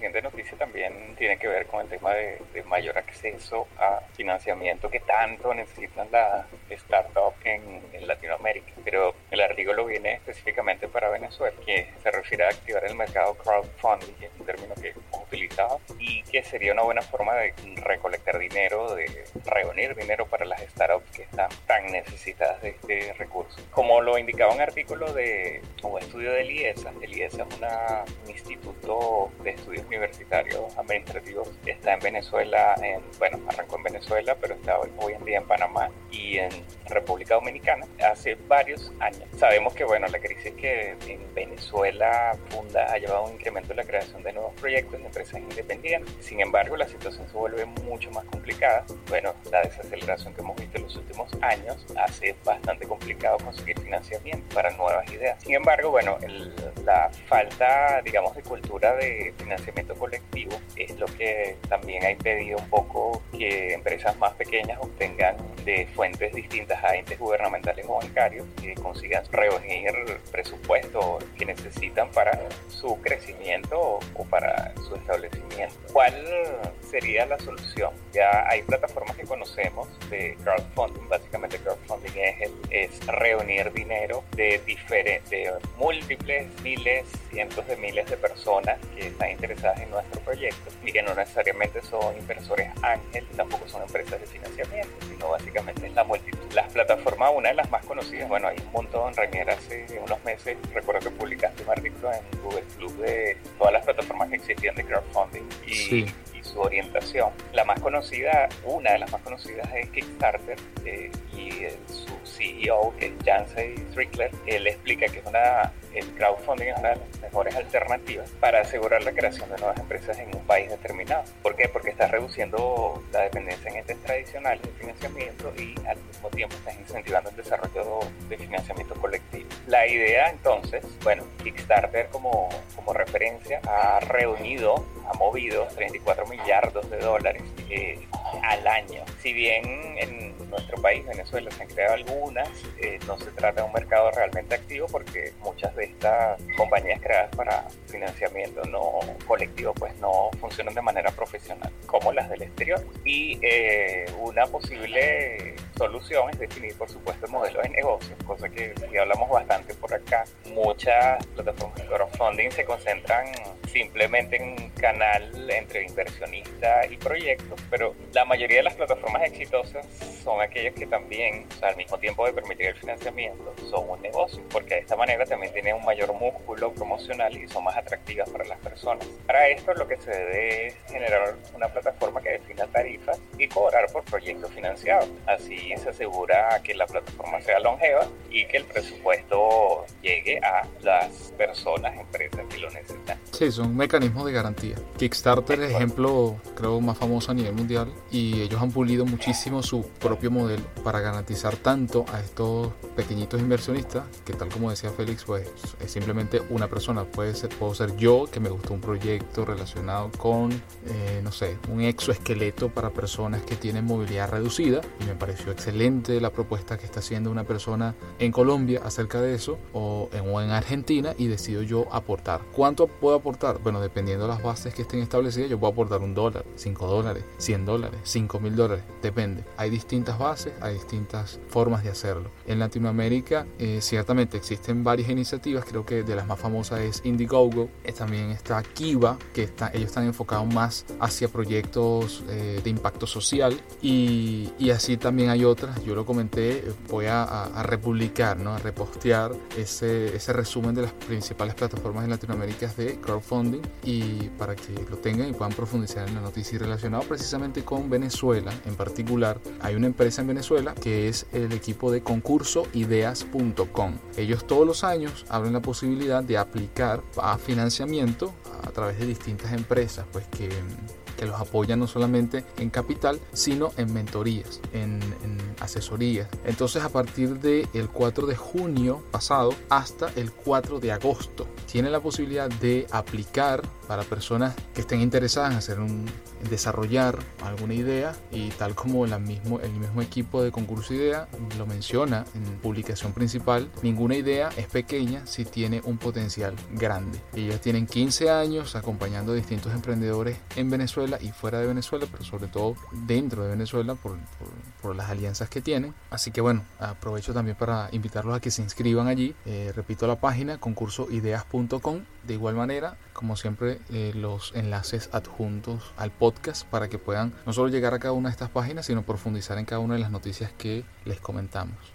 siguiente noticia tiene que ver con el tema de, mayor acceso a financiamiento que tanto necesitan las startups en, en, Latinoamérica. Pero el artículo viene específicamente para Venezuela, que se refiere a activar el mercado crowdfunding, que es un término que hemos utilizado, y que sería una buena forma de recolectar dinero, de reunir dinero para las startups que están tan necesitadas de este recurso. Como lo indicaba un artículo de un estudio del IESA, el IESA es una, un instituto de estudios universitarios administrativos está en Venezuela, en, bueno, arrancó en Venezuela, pero está hoy en día en Panamá y en República Dominicana hace varios años. Sabemos que, bueno, la crisis que en Venezuela funda ha llevado a un incremento en la creación de nuevos proyectos de empresas independientes. Sin embargo, la situación se vuelve mucho más complicada. Bueno, la desaceleración que hemos visto en los últimos años hace bastante complicado conseguir financiamiento para nuevas ideas. Sin embargo, bueno, la falta, digamos, de cultura de financiamiento colectivo es lo que también ha impedido un poco que empresas más pequeñas obtengan de fuentes distintas a entes gubernamentales o bancarios que consigan reunir presupuestos que necesitan para su crecimiento o para su establecimiento. ¿Cuál sería la solución? Ya hay plataformas conocemos de crowdfunding, básicamente crowdfunding es, es reunir dinero de, diferentes, múltiples miles, cientos de miles de personas que están interesadas en nuestro proyecto y que no necesariamente son inversores ángel, tampoco son empresas de financiamiento, sino básicamente es la multitud. Las plataformas, una de las más conocidas, bueno, hay un montón, Rainier hace unos meses, recuerdo que publicaste un artículo en Google Club de todas las plataformas que existían de crowdfunding y, su orientación. La más conocida, una de las más conocidas es Kickstarter eh, y su CEO, que es Jancy Strickler, él explica que es una, el crowdfunding es una de las mejores alternativas para asegurar la creación de nuevas empresas en un país determinado. ¿Por qué? Porque está reduciendo la dependencia en entes tradicionales de financiamiento y al mismo tiempo está incentivando el desarrollo de financiamiento colectivo. La idea entonces, bueno, Kickstarter como, como referencia ha reunido, ha movido 34 millardos de dólares eh, al año. Si bien en nuestro país, Venezuela, se han creado algunas, eh, no se trata de un mercado realmente activo porque muchas de estas compañías creadas para financiamiento no colectivo pues no funcionan de manera profesional como las del exterior. Y eh, una posible solución es definir, por supuesto, el modelo de negocio, cosa que hablamos bastante por acá. Muchas plataformas de crowdfunding se concentran simplemente en un canal entre inversionista y proyectos, pero la mayoría de las plataformas exitosas son aquellas que también, al mismo tiempo de permitir el financiamiento, son un negocio, porque de esta manera también tienen un mayor músculo promocional y son más atractivas para las personas. Para esto lo que se debe es generar una plataforma que defina tarifas y cobrar por proyectos financiados. Así se asegura que la plataforma sea longeva y que el presupuesto llegue a las personas, empresas que lo necesitan. Sí, son mecanismos de garantía. Kickstarter es ejemplo, creo, más famoso a nivel mundial y ellos han pulido muchísimo su propio modelo para garantizar tanto a estos pequeñitos inversionistas que tal como decía Félix, pues es simplemente una persona. Puede ser, puedo ser yo que me gustó un proyecto relacionado con, eh, no sé, un exoesqueleto para personas que tienen movilidad reducida y me pareció excelente la propuesta que está haciendo una persona en Colombia acerca de eso o en, Argentina y decido yo aportar. ¿Cuánto puedo aportar? Bueno, dependiendo de las bases que estén establecidas, yo puedo aportar un dólar, cinco dólares, cien dólares, cinco mil dólares, depende. Hay distintas bases, hay distintas formas de hacerlo. En Latinoamérica, eh, ciertamente existen varias iniciativas, creo que de las más famosas es Indiegogo, eh, también está Kiva, que está, ellos están enfocados más hacia proyectos eh, de impacto social y, y así también hay otras, yo lo comenté, voy a, republicar, ¿no? a repostear ese, ese resumen de las principales plataformas en Latinoamérica de crowdfunding y para que lo tengan y puedan profundizar en la noticia y relacionado precisamente con Venezuela en particular, hay una empresa en Venezuela que es el equipo de concurso ideas.com. Ellos todos los años abren la posibilidad de aplicar a financiamiento a través de distintas empresas pues que que los apoyan no solamente en capital, sino en mentorías, en, asesorías. Entonces a partir del el 4 de junio pasado hasta el 4 de agosto, tiene la posibilidad de aplicar para personas que estén interesadas en hacer un desarrollar alguna idea y tal como la mismo, el mismo equipo de concurso idea lo menciona en publicación principal, ninguna idea es pequeña si tiene un potencial grande. Ellos tienen 15 años acompañando a distintos emprendedores en Venezuela y fuera de Venezuela, pero sobre todo dentro de Venezuela por, por, las alianzas que tienen. Así que bueno, aprovecho también para invitarlos a que se inscriban allí. Eh, repito la página concursoideas.com. De igual manera, como siempre, eh, los enlaces adjuntos al podcast para que puedan no solo llegar a cada una de estas páginas, sino profundizar en cada una de las noticias que les comentamos.